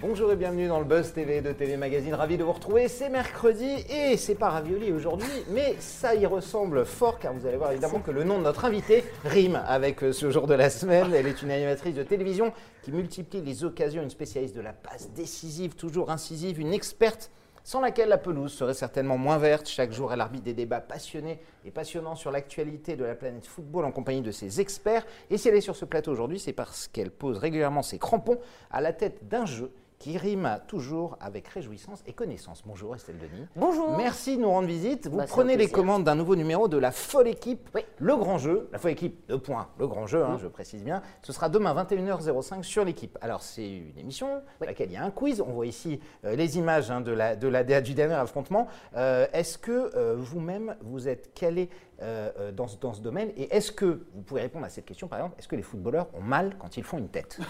Bonjour et bienvenue dans le Buzz TV de TV Magazine. Ravi de vous retrouver. C'est mercredi et c'est pas ravioli aujourd'hui, mais ça y ressemble fort car vous allez voir évidemment que le nom de notre invité rime avec euh, ce jour de la semaine. Elle est une animatrice de télévision qui multiplie les occasions, une spécialiste de la passe décisive, toujours incisive, une experte sans laquelle la pelouse serait certainement moins verte. Chaque jour, elle arbitre des débats passionnés et passionnants sur l'actualité de la planète football en compagnie de ses experts. Et si elle est sur ce plateau aujourd'hui, c'est parce qu'elle pose régulièrement ses crampons à la tête d'un jeu qui rime toujours avec réjouissance et connaissance. Bonjour Estelle Denis. Bonjour. Merci de nous rendre visite. Vous Bah, prenez les commandes d'un nouveau numéro de la folle équipe, Oui. le grand jeu. La folle équipe, deux points, le grand jeu, hein, je précise bien. Ce sera demain 21h05 sur l'équipe. Alors c'est une émission dans laquelle il y a un quiz. On voit ici euh, les images hein, de la, de la, du dernier affrontement. Euh, est-ce que euh, vous-même, vous êtes calé euh, euh, dans, ce- dans ce domaine Et est-ce que, vous pouvez répondre à cette question par exemple, est-ce que les footballeurs ont mal quand ils font une tête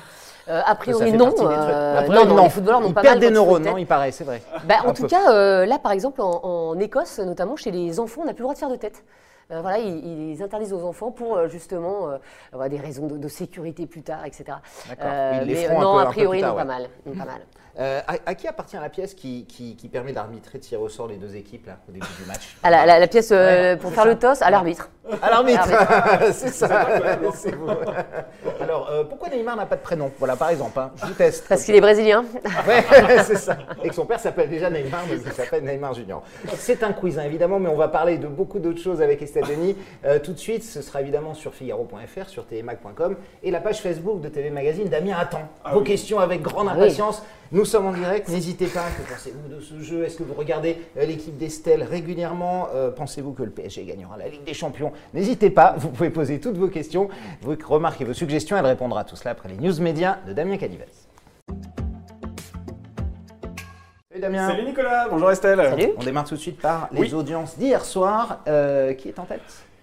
Euh, a priori non. des euh, non, non, les footballeurs n'ont Ils pas perdent mal des ils font neurones, une non, il paraît, c'est vrai. Bah, en tout peu. cas, là, par exemple, en, en Écosse, notamment chez les enfants, on n'a plus le droit de faire de tête. Voilà, ils, ils interdisent aux enfants pour justement des raisons de, de sécurité plus tard, etc. D'accord. Oui, mais non, a priori, pas mal. non, pas mal. Euh, à, à qui appartient la pièce qui, qui- qui permet d'arbitrer, de tirer au sort les deux équipes là, au début du match? Ah, la, la- la pièce euh, Ouais, pour faire ça. le toss, à l'arbitre. À l'arbitre. C'est ça, c'est vous. Alors, euh, pourquoi Neymar n'a pas de prénom? Voilà, par exemple, hein, je vous teste. Parce qu'il est brésilien. Ouais, c'est ça. Et que son père s'appelle déjà Neymar, mais il s'appelle Neymar Junior. C'est un quiz, hein, évidemment, mais on va parler de beaucoup d'autres choses avec Estelle Denis. Euh, tout de suite, ce sera évidemment sur figaro.fr, sur tvmag.com et la page Facebook de TV Magazine. Damien attend vos questions avec grande Ah oui. Nous sommes en direct, n'hésitez pas. Que pensez-vous de ce jeu? Est-ce que vous regardez euh, l'équipe d'Estelle régulièrement? Euh, Pensez-vous que le PSG gagnera la Ligue des Champions? N'hésitez pas, vous pouvez poser toutes vos questions, vos remarques et vos suggestions. Elle répondra à tout cela après les news médias de Damien Canivez. Salut Damien. Salut Nicolas, bonjour Estelle. Salut. On démarre tout de suite par les Oui. audiences d'hier soir. Euh, qui est en tête?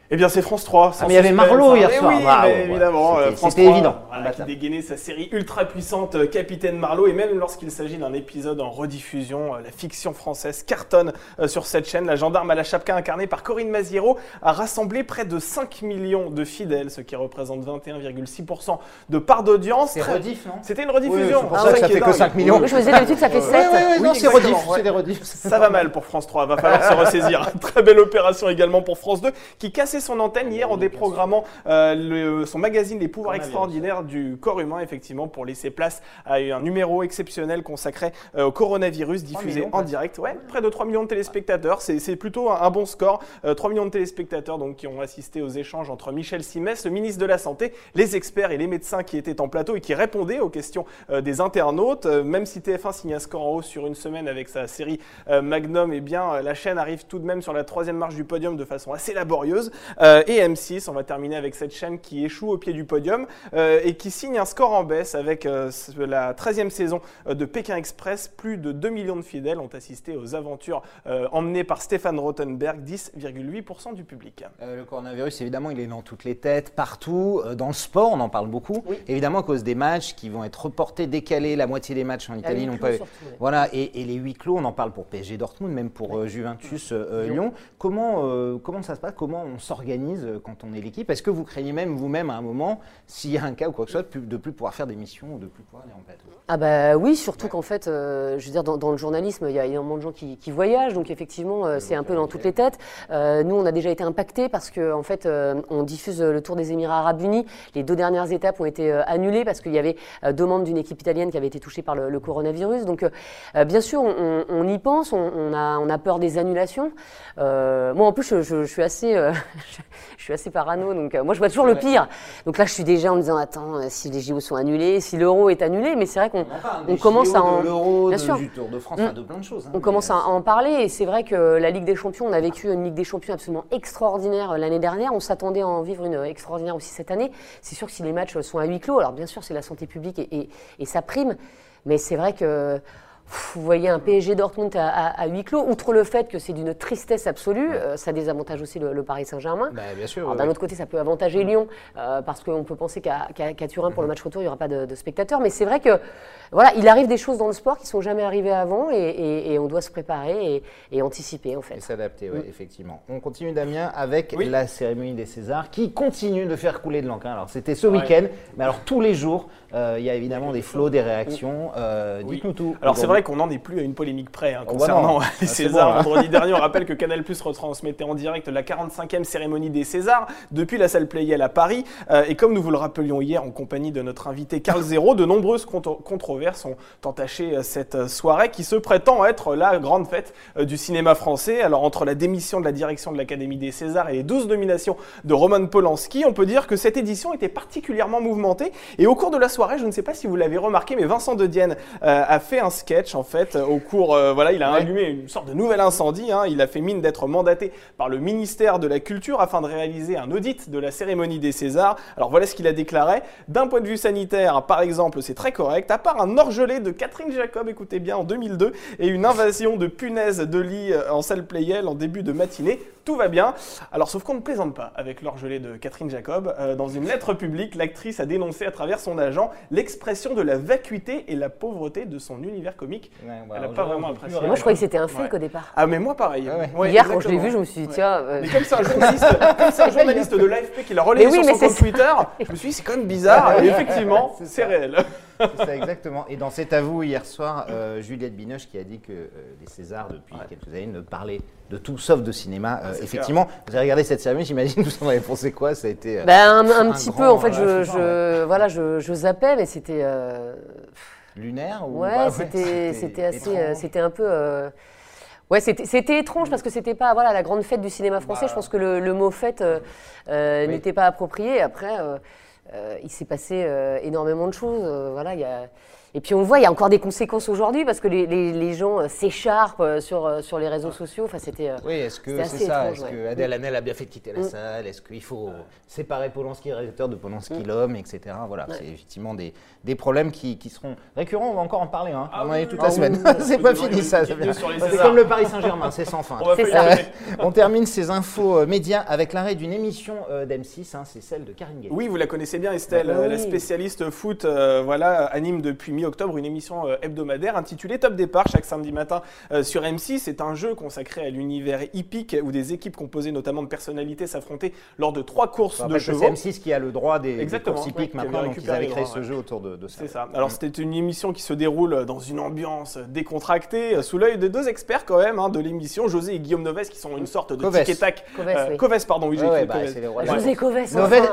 Eh bien c'est France 3. sans Ah, mais il y avait Marlowe hier Eh soir. Oui, ouais. évidemment. C'était- euh, France c'était 3, évident. voilà, qui dégainait sa série ultra puissante euh, Capitaine Marlowe et même lorsqu'il s'agit d'un épisode en rediffusion, euh, la fiction française cartonne sur cette chaîne. La gendarme à la chapka incarnée par Corinne Maziero a rassemblé près de 5 millions de fidèles, ce qui représente 21,6% de part d'audience. C'est rediff, non? C'était une rediffusion. Oui, c'est pour Ah ça que ça fait que dingue. 5 millions. Oui, je me disais d'habitude, ça fait 7. Ouais, ouais, ouais, non, Oui, c'est rediff, des rediffs. Ça va mal pour France 3, va falloir se ressaisir. Très belle opération également pour France 2, qui son antenne hier en déprogrammant euh, le- son magazine Les pouvoirs extraordinaires du corps humain, effectivement, pour laisser place à un numéro exceptionnel consacré euh, au coronavirus diffusé millions, en direct. Ouais, près de 3 millions de téléspectateurs, c'est plutôt un, un bon score. Euh, 3 millions de téléspectateurs donc, qui ont assisté aux échanges entre Michel Simès, le ministre de la Santé, les experts et les médecins qui étaient en plateau et qui répondaient aux questions euh, des internautes. Euh, même si TF1 signe un score en hausse sur une semaine avec sa série euh, Magnum, eh bien, euh, la chaîne arrive tout de même sur la troisième marche du podium de façon assez laborieuse. Euh, et M6, on va terminer avec cette chaîne qui échoue au pied du podium euh, et qui signe un score en baisse avec euh, la 13e saison de Pékin Express. Plus de 2 millions de fidèles ont assisté aux aventures euh, emmenées par Stéphane Rothenberg, 10,8% du public. Euh, le coronavirus, évidemment, il est dans toutes les têtes, partout. Euh, dans le sport, on en parle beaucoup. Oui. Évidemment, à cause des matchs qui vont être reportés, décalés. La moitié des matchs en Italie n'ont pas eu. Voilà, et, et les huis clos, on en parle pour PSG Dortmund, même pour euh, Juventus Lyon. Lyon. Comment, euh, comment ça se passe? Comment on s'organise euh, quand on est l'équipe Est-ce que vous craignez même vous-même à un moment, s'il y a un cas ou quoi que ce soit, de plus, de plus pouvoir faire des missions ou de plus pouvoir aller en plateau? Ah bah oui, surtout qu'en fait, euh, je veux dire, dans, dans le journalisme, il y a énormément de gens qui, qui voyagent, donc effectivement, euh, c'est un peu dans toutes les têtes. Euh, nous, on a déjà été impactés parce que en fait, on diffuse le Tour des Émirats Arabes Unis. Les deux dernières étapes ont été annulées parce qu'il y avait deux membres d'une équipe italienne qui avaient été touchés par le, le coronavirus. Donc, bien sûr, on, y pense, on, on a, on a peur des annulations. Moi, en plus, je, je- je suis assez, je, je suis assez parano, donc euh, moi, je vois toujours le pire. Donc là, je suis déjà en me disant, attends, euh, si les JO sont annulés, si l'euro est annulé, mais c'est vrai qu'on on commence à en- de Bien sûr. du Tour de France, Mm. enfin, de plein de choses. hein. On commence à à en parler et c'est vrai que la Ligue des Champions, on a vécu une Ligue des Champions absolument extraordinaire euh, l'année dernière. On s'attendait à en vivre une euh, extraordinaire aussi cette année. C'est sûr que si les matchs sont à huis clos, alors bien sûr c'est la santé publique et, et- et ça prime, mais c'est vrai que vous voyez un PSG Dortmund à, huis clos, outre le fait que c'est d'une tristesse absolue, euh, ça désavantage aussi le, Paris Saint-Germain. Bah, bien sûr. D'un autre côté, ça peut avantager Lyon, euh, parce qu'on peut penser qu'à Turin, pour le mhm. match retour, il n'y aura pas de, spectateurs. Mais c'est vrai que voilà, il arrive des choses dans le sport qui ne sont jamais arrivées avant, et, on doit se préparer et, anticiper, en fait. Et s'adapter, oui, mm. effectivement. On continue, Damien, avec la cérémonie des Césars, qui continue de faire couler de l'encre. Alors, c'était ce week-end, mais alors tous les jours, il y a évidemment des flots, des réactions. Dites-nous tout. Alors, c'est vrai qu'on n'en est plus à une polémique près hein, oh, bah concernant les ah, Césars. Vendredi dernier, on rappelle que Canal Plus retransmettait en direct la 45e cérémonie des Césars depuis la salle Playel à Paris. Euh, et comme nous vous le rappelions hier en compagnie de notre invité Carl Zéro, de nombreuses controverses ont entaché euh, cette soirée qui se prétend être la grande fête euh, du cinéma français. Alors entre la démission de la direction de l'Académie des Césars et les 12 nominations de Roman Polanski, on peut dire que cette édition était particulièrement mouvementée. Et au cours de la soirée, je ne sais pas si vous l'avez remarqué, mais Vincent De Dienne a fait un sketch en fait au cours, voilà, il a allumé une sorte de nouvel incendie. Hein. Il a fait mine d'être mandaté par le ministère de la Culture afin de réaliser un audit de la cérémonie des Césars. Alors voilà ce qu'il a déclaré. D'un point de vue sanitaire, par exemple, c'est très correct. À part un orgelé de Catherine Jacob, écoutez bien, en 2002, et une invasion de punaises de lit euh, en salle Playel en début de matinée, tout va bien. Alors, sauf qu'on ne plaisante pas avec l'orgelé de Catherine Jacob. Euh, dans une lettre publique, l'actrice a dénoncé à travers son agent l'expression de la vacuité et la pauvreté de son univers comique. Elle n'a pas vraiment apprécié. Moi, je croyais que c'était un fake au départ. Ah, mais moi, pareil. Hier, quand je l'ai vu, je me suis dit, tiens. Euh, mais comme c'est un journaliste, de l'AFP qui l'a relayé sur son compte Twitter, je me suis dit, c'est quand même bizarre. et effectivement, c'est réel. C'est ça, exactement. Et dans cet avou hier soir, euh, Juliette Binoche qui a dit que les Césars, depuis quelques années, ne parlaient de tout sauf de cinéma. Euh, effectivement, vous avez regardé cette cérémonie, j'imagine, vous en avez pensé quoi? Ça a été. Euh, ben, un, petit peu, en fait, je, je voilà, je, je, zappais, mais c'était. Euh, Lunaire ou Ouais, c'était, c'était assez. c'était un peu. Ouais, c'était étrange parce que c'était pas voilà la grande fête du cinéma français. Bah. je pense que le, le mot fête n'était pas approprié. Après, il s'est passé énormément de choses. voilà, il y a et puis on voit, il y a encore des conséquences aujourd'hui parce que les, les, gens euh, s'écharpent euh, sur, euh, sur les réseaux sociaux. Enfin, c'était. Oui, est-ce que c'est ça Est-ce que Adèle Hanel a bien fait de quitter la mm. salle Est-ce qu'il faut séparer Polanski, réalisateur de Polanski, mm. l'homme, etc. Voilà, c'est effectivement des, des problèmes qui, qui, seront récurrents. On va encore en parler. Hein. Ah on en est toute la ah semaine. c'est pas fini ça. C'est comme le Paris Saint-Germain, c'est sans fin. On, termine ces infos médias avec l'arrêt d'une émission d'M6. Hein, c'est celle de Karine. Oui, vous la connaissez bien, Estelle, ah la spécialiste foot. voilà, anime depuis mi-octobre une émission euh, hebdomadaire intitulée Top Départ chaque samedi matin euh, sur M6. C'est un jeu consacré à l'univers hippique où des équipes composées notamment de personnalités s'affrontaient lors de trois courses de chevaux. C'est M6 qui a le droit des, courses hippiques maintenant, donc ils avaient créé ce jeu autour de, ça. C'est ça. Alors c'était une émission qui se déroule dans une ambiance décontractée, euh, sous l'œil de deux experts quand même hein, de l'émission, José et Guillaume Noves, qui sont une sorte de tic et tac. Coves, pardon, oui, j'ai bah, José Coves.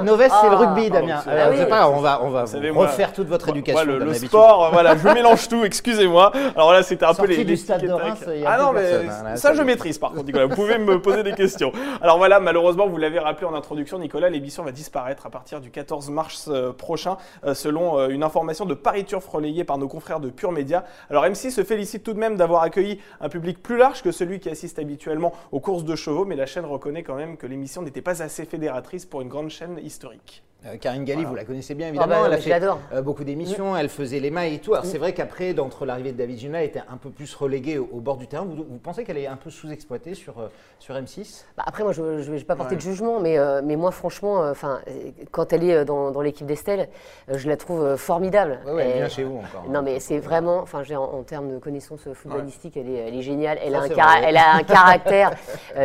Noves, c'est le rugby, ah, Damien. Ah on va, on va refaire toute votre éducation. le sport, voilà, je mélange tout, excusez-moi. Alors là, c'était un peu les. du stade de Reims, ah non, mais hein, ça, je maîtrise par contre, Nicolas. Vous pouvez me poser des questions. Alors voilà, malheureusement, vous l'avez rappelé en introduction, Nicolas, l'émission va disparaître à partir du 14 mars euh, prochain, euh, selon euh, une information de Paris Turf relayée par nos confrères de Pure Média. Alors MC se félicite tout de même d'avoir accueilli un public plus large que celui qui assiste habituellement aux courses de chevaux, mais la chaîne reconnaît quand même que l'émission n'était pas assez fédératrice pour une grande chaîne historique. Euh, Karine Galli, vous la connaissez bien évidemment, ah bah, elle a fait euh, beaucoup d'émissions, elle faisait les mailles et tout. Alors c'est vrai qu'après, d'entre l'arrivée de David Gina, elle était un peu plus reléguée au, bord du terrain. Vous, pensez qu'elle est un peu sous-exploitée sur, euh, sur M6 bah, Après, moi, je ne vais pas porter de jugement, mais, mais moi, franchement, enfin, quand elle est dans, dans l'équipe d'Estelle, je la trouve formidable. Oui, elle vient chez vous encore. Non, mais c'est vraiment, enfin, en, en termes de connaissances footballistiques, elle, est, elle est géniale. Elle, a, un elle a un caractère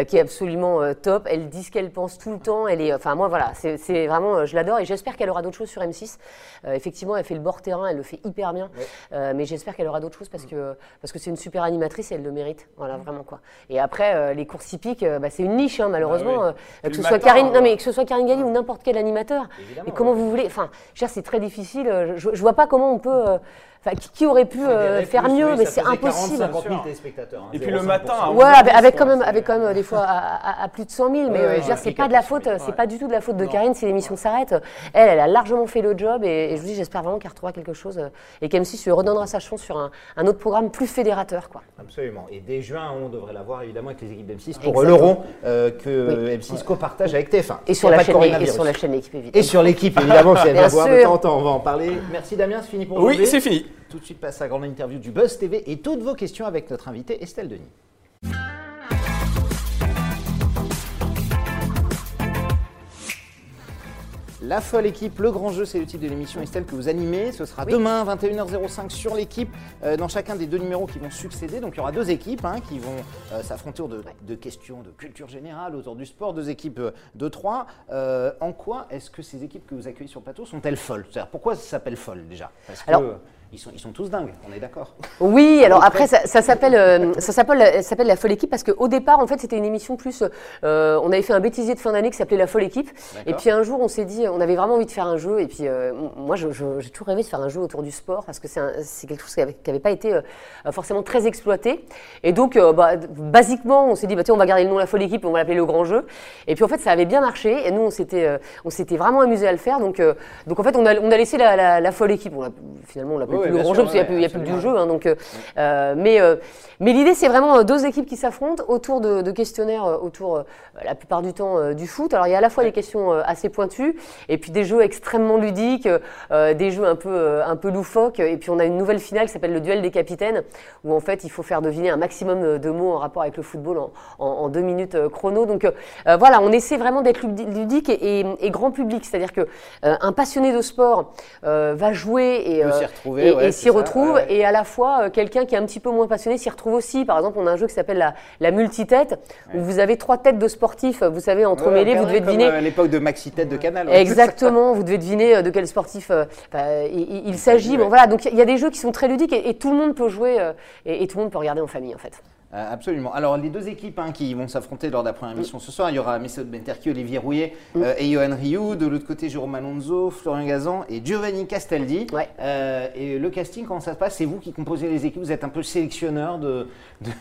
qui est absolument top. Elle dit ce qu'elle pense tout le temps. Elle est, enfin, moi, voilà, c'est vraiment, je l'adore et j'espère qu'elle aura d'autres choses sur M6. Euh, effectivement, elle fait le bord terrain, elle le fait hyper bien. Euh, mais j'espère qu'elle aura d'autres choses parce que parce que c'est une super animatrice et elle le mérite. Voilà, mm. vraiment quoi. Et après, euh, les courses hippiques, bah, c'est une niche hein, malheureusement. Ah que, ce soit Karine, non, mais que ce soit Karine Galli ou n'importe quel animateur. et comment vous voulez Enfin, c'est très difficile. Je, je vois pas comment on peut qui, aurait pu euh, faire mieux, mais c'est impossible. Hein, et puis le matin, ouais, avec, quand même, avec quand même des fois à, plus de 100 000, mais euh, c'est pas de la faute, c'est pas du tout de la faute de Karine si l'émission s'arrête. elle, elle a largement fait le job et, je vous dis, j'espère vraiment qu'elle retrouvera quelque chose et qu'M6 lui redonnera sa chance sur un, autre programme plus fédérateur. Quoi. Absolument. Et dès juin, on devrait l'avoir évidemment avec les équipes d'M6 pour l'euro que M6 copartage avec TF1. Et sur, la chaîne, et sur la chaîne équipe, évidemment. Et sur l'équipe, évidemment, si elle va voir de temps en temps, on va en parler. Merci Damien, c'est fini pour aujourd'hui. Oui, c'est fini. Tout de suite, passe à la grande interview du Buzz TV et toutes vos questions avec notre invité Estelle Denis. La folle équipe, le grand jeu, c'est le titre de l'émission Estelle que vous animez. Ce sera demain 21h05 sur l'équipe, euh, dans chacun des deux numéros qui vont succéder. Donc il y aura deux équipes hein, qui vont euh, s'affronter autour de, questions de culture générale, autour du sport, deux équipes euh, de trois. en quoi est-ce que ces équipes que vous accueillez sur le plateau sont-elles folles? Pourquoi ça s'appelle folle déjà? Parce que, ils sont, ils sont tous dingues, on est d'accord. Oui, alors après, ça, s'appelle euh, ça s'appelle s'appelle la folle équipe parce qu'au départ, en fait, c'était une émission plus. Euh, on avait fait un bêtisier de fin d'année qui s'appelait la folle équipe. Et puis un jour, on s'est dit, on avait vraiment envie de faire un jeu. Et puis euh, moi, j'ai toujours rêvé de faire un jeu autour du sport parce que c'est quelque chose qui n'avait pas été forcément très exploité. Et donc, bah, basiquement, on s'est dit, bah, tiens, on va garder le nom la folle équipe, on va l'appeler le grand jeu. Et puis en fait, ça avait bien marché. Et nous, on s'était on s'était vraiment amusé à le faire. Donc, donc en fait, on a, on a laissé la, la, folle équipe. On finalement, on l'appelait plus le grand jeu parce qu'il n'y a, plus, du jeu. Hein, donc, euh, euh, mais euh, mais l'idée, c'est vraiment deux équipes qui s'affrontent autour de, questionnaires, autour la plupart du temps du foot. Alors il y a à la fois des questions assez pointues et puis des jeux extrêmement ludiques, des jeux un peu un peu loufoques. Et puis on a une nouvelle finale qui s'appelle le duel des capitaines, où en fait il faut faire deviner un maximum de mots en rapport avec le football en, deux minutes chrono. Donc voilà, on essaie vraiment d'être ludique et, grand public, c'est-à-dire que un passionné de sport va jouer et s'y retrouver, s'y retrouve, et à la fois euh, quelqu'un qui est un petit peu moins passionné s'y retrouve aussi. Par exemple, on a un jeu qui s'appelle la, la multitête, où vous avez trois têtes de sportifs, vous savez, entremêlés, vous devez deviner. à l'époque de Maxi Tête de Canal. Exactement, vous devez deviner euh, de quel sportif euh, il, s'agit. Bon, voilà, donc il y a des jeux qui sont très ludiques et, tout le monde peut jouer et, et tout le monde peut regarder en famille en fait. Euh, absolument. Alors, les deux équipes hein, qui vont s'affronter lors de la première émission ce soir, il y aura Mesut Benterki, Olivier Rouillet mm. euh, et Johan Rioux. De l'autre côté, Jérôme Alonso, Florian Gazan et Giovanni Castaldi. Euh, et le casting, comment ça se passe? C'est vous qui composez les équipes? Vous êtes un peu sélectionneur de,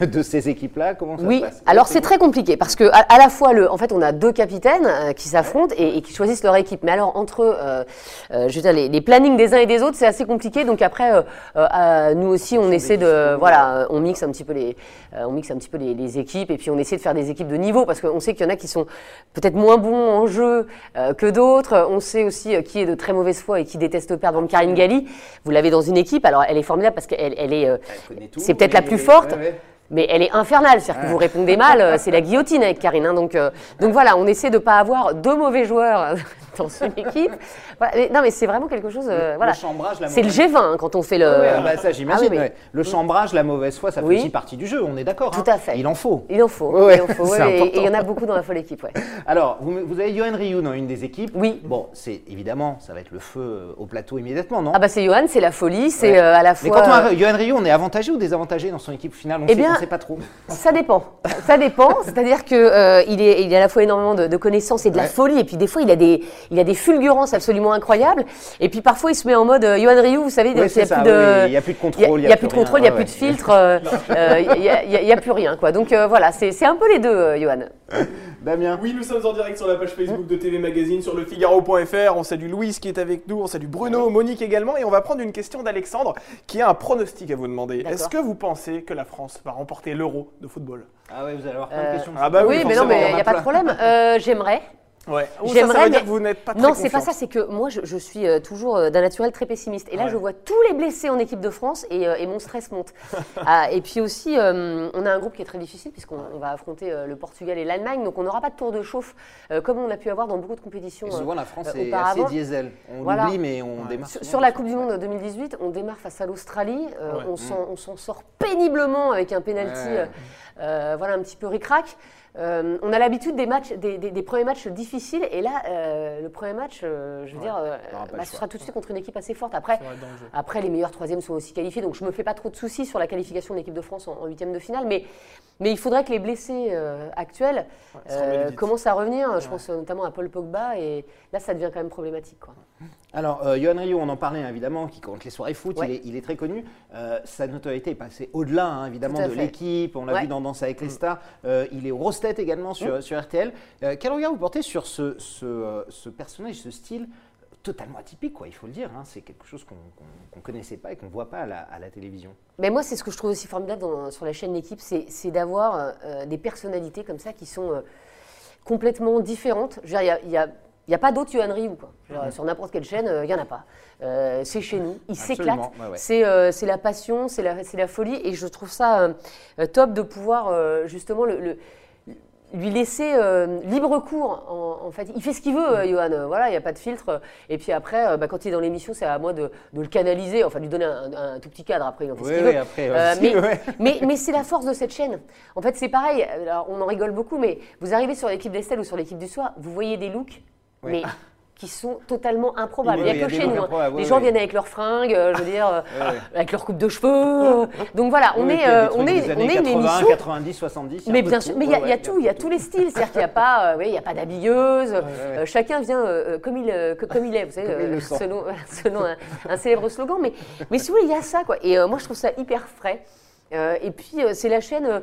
de, ces équipes-là? Comment ça oui. se passe alors c'est très compliqué parce que à, la fois, le, en fait, on a deux capitaines qui s'affrontent et, qui choisissent leur équipe. Mais alors, entre je veux dire, les, les, plannings des uns et des autres, c'est assez compliqué. Donc après, nous aussi, on essaie de. Voilà, on mixe un petit peu les, on mixe un petit peu les les équipes et puis on essaie de faire des équipes de niveau parce qu'on sait qu'il y en a qui sont peut-être moins bons en jeu euh, que d'autres. On sait aussi euh, qui est de très mauvaise foi et qui déteste perdre. Donc Karine Galli, vous l'avez dans une équipe. Alors elle est formidable parce qu'elle elle est, euh, c'est peut-être la plus forte mais elle est infernale. C'est-à-dire que vous répondez mal, euh, c'est la guillotine avec Karine. Hein. donc, euh, donc voilà, on essaie de ne pas avoir deux mauvais joueurs dans une équipe. non, mais c'est vraiment quelque chose. Euh, voilà. C'est le G20 hein, quand on fait le. Ah bah ça, j'imagine. Ah le chambrage, la mauvaise foi, ça fait aussi partie du jeu. On est d'accord. Tout hein. à fait. Il en faut. Il en faut. il en faut et il y en a beaucoup dans la folle équipe. Alors, vous, vous, avez Johan Ryu dans une des équipes. Oui. Bon, c'est évidemment, ça va être le feu au plateau immédiatement, non? Ah bah c'est Johan, c'est la folie, c'est à la fois. Mais quand on a Johan Ryu, on est avantagé ou désavantagé dans son équipe finale? On ne eh sait pas trop. Ça dépend. Ça dépend. C'est-à-dire qu'il euh, il a à la fois énormément de, connaissances et de la folie. Et puis des fois, il a des, il a des fulgurances absolument incroyables. Et puis parfois, il se met en mode euh, Yohan Ryu, vous savez, il n'y a, plus de, il y a plus de contrôle. Il n'y a, plus de contrôle, il n'y a plus de filtre. Euh, il n'y a, plus rien. Quoi. Donc voilà, c'est un peu les deux, Yohan. Damien Oui, nous sommes en direct sur la page Facebook de TV Magazine, sur le Figaro.fr. On salue Louise qui est avec nous, on salue Bruno, Monique également. Et on va prendre une question d'Alexandre qui a un pronostic à vous demander. Est-ce que vous pensez que la France va remporter l'euro de football Ah oui, vous allez avoir plein de euh, questions. Ah bah oui, mais non, mais il n'y a pas de problème. Euh, j'aimerais. Ouais. J'aimerais, dire que vous n'êtes pas Non, c'est pas ça. C'est que moi, je, suis euh, toujours euh, d'un naturel très pessimiste. Et là, je vois tous les blessés en équipe de France et, euh, mon stress monte. Ah, et puis aussi, on a un groupe qui est très difficile puisqu'on va affronter le Portugal et l'Allemagne. Donc, on n'aura pas de tour de chauffe comme on a pu avoir dans beaucoup de compétitions. souvent, la France est assez diesel. On l'oublie, mais on démarre. Sur, la Coupe du Monde 2018, on démarre face à l'Australie. On s'en sort péniblement avec un penalty. Voilà, un petit peu ric-rac. Euh, on a l'habitude des matchs, des, premiers matchs difficiles, et là, euh, le premier match, euh, je veux dire, bah, ce sera tout de suite contre une équipe assez forte. Après, après, les meilleurs troisièmes sont aussi qualifiés, donc je me fais pas trop de soucis sur la qualification de l'équipe de France en huitième de finale, mais mais il faudrait que les blessés actuels commencent à revenir. Je pense notamment à Paul Pogba, et là, ça devient quand même problématique. Quoi. Alors, euh, Johan Rio, on en parlait hein, évidemment, qui compte les soirées foot, il, est, très connu. Euh, sa notoriété est passée au-delà, hein, évidemment, de l'équipe. On l'a vu dans Danse avec les mm. stars. Euh, il est au grosses têtes également sur, mm. sur RTL. quel regard vous portez sur ce, ce, ce personnage, ce style totalement atypique, quoi, il faut le dire. hein. C'est quelque chose qu'on ne connaissait pas et qu'on ne voit pas à la, à la télévision. Mais moi, c'est ce que je trouve aussi formidable dans- sur la chaîne L'équipe, c'est d'avoir euh, euh, des personnalités comme ça qui sont euh, complètement différentes. Je veux dire, il y a- il y a, il y a pas d'autre Yohan Ryu, quoi. Dire, Sur n'importe quelle chaîne, euh, il n'y en a pas. Euh, c'est chez nous, il s'éclate. ouais, ouais. C'est euh, c'est la passion, c'est la, la folie. Et je trouve ça euh, euh, top de pouvoir euh, justement le- le, lui laisser euh, libre cours. En, en fait, il fait ce qu'il veut, euh, Johan. Euh, Voilà, il n'y a pas de filtre. Et puis après, euh, bah, quand il est dans l'émission, c'est à moi de, de le canaliser, enfin de lui donner un, un tout petit cadre. Après, il en fait ce Oui, qu'il oui, veut. après, Euh, aussi, mais ouais. mais, mais c'est la force de cette chaîne. En fait, c'est pareil. Alors, on en rigole beaucoup, mais vous arrivez sur l'équipe d'Estelle ou sur l'équipe du soir, vous voyez des looks, Ouais. mais qui sont totalement improbables. Il n'y oui, a y que a chez nous. hein. Les ouais, gens viennent avec leurs fringues, euh, je veux dire, euh, avec leur coupe de cheveux. euh. Donc voilà, on est, euh, on est, on est une 80, émission 90, 70. il y a un mais bien sûr, mais il y a, Ouais, il y a ouais, tout, il y a tous les styles. C'est-à-dire qu'il n'y a pas, euh, oui, il y a pas d'habilleuse. euh, chacun vient euh, euh, comme il, euh, que- comme il est, vous savez, euh, selon, un, un célèbre slogan. Mais, mais si vous voulez, il y a ça, quoi. Et euh, moi, je trouve ça hyper frais. Euh, et puis, euh, c'est la chaîne.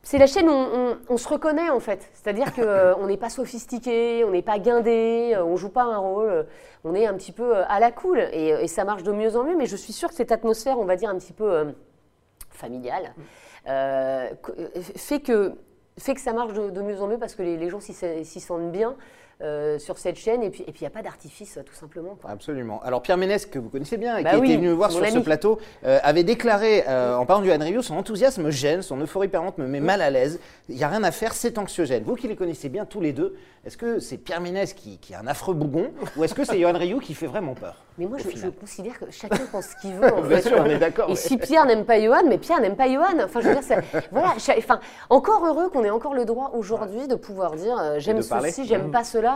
Euh, c'est la chaîne où on, on- on se reconnaît en fait. C'est-à-dire qu'on n'est pas sophistiqué, on n'est pas guindé, euh, on joue pas un rôle, euh, on est un petit peu euh, à la cool et, euh, et ça marche de mieux en mieux. Mais je suis sûre que cette atmosphère, on va dire un petit peu euh, familiale, euh, euh, fait, que, fait que ça marche de, de mieux en mieux parce que les, les gens s'y sentent bien euh, sur cette chaîne et puis et puis il n'y a pas d'artifice tout simplement. quoi. Absolument. Alors Pierre Ménès, que vous connaissez bien et Bah qui oui, était venu me voir sur ce plateau, euh, avait déclaré, euh, en parlant du Han Review, son enthousiasme me gêne, son euphorie permanente me met mal à l'aise, il n'y a rien à faire, c'est anxiogène. Vous qui les connaissez bien tous les deux, est-ce que c'est Pierre Ménès qui, qui est un affreux bougon ou est-ce que c'est Johan Rioux qui fait vraiment peur Mais moi, je, considère que chacun pense ce qu'il veut. En Bien fait. sûr, on est d'accord, Et ouais. si Pierre n'aime pas Johan, mais Pierre n'aime pas Johan. Enfin, je veux dire, ça- voilà. Enfin, encore heureux qu'on ait encore le droit aujourd'hui de pouvoir dire j'aime ceci, j'aime pas cela.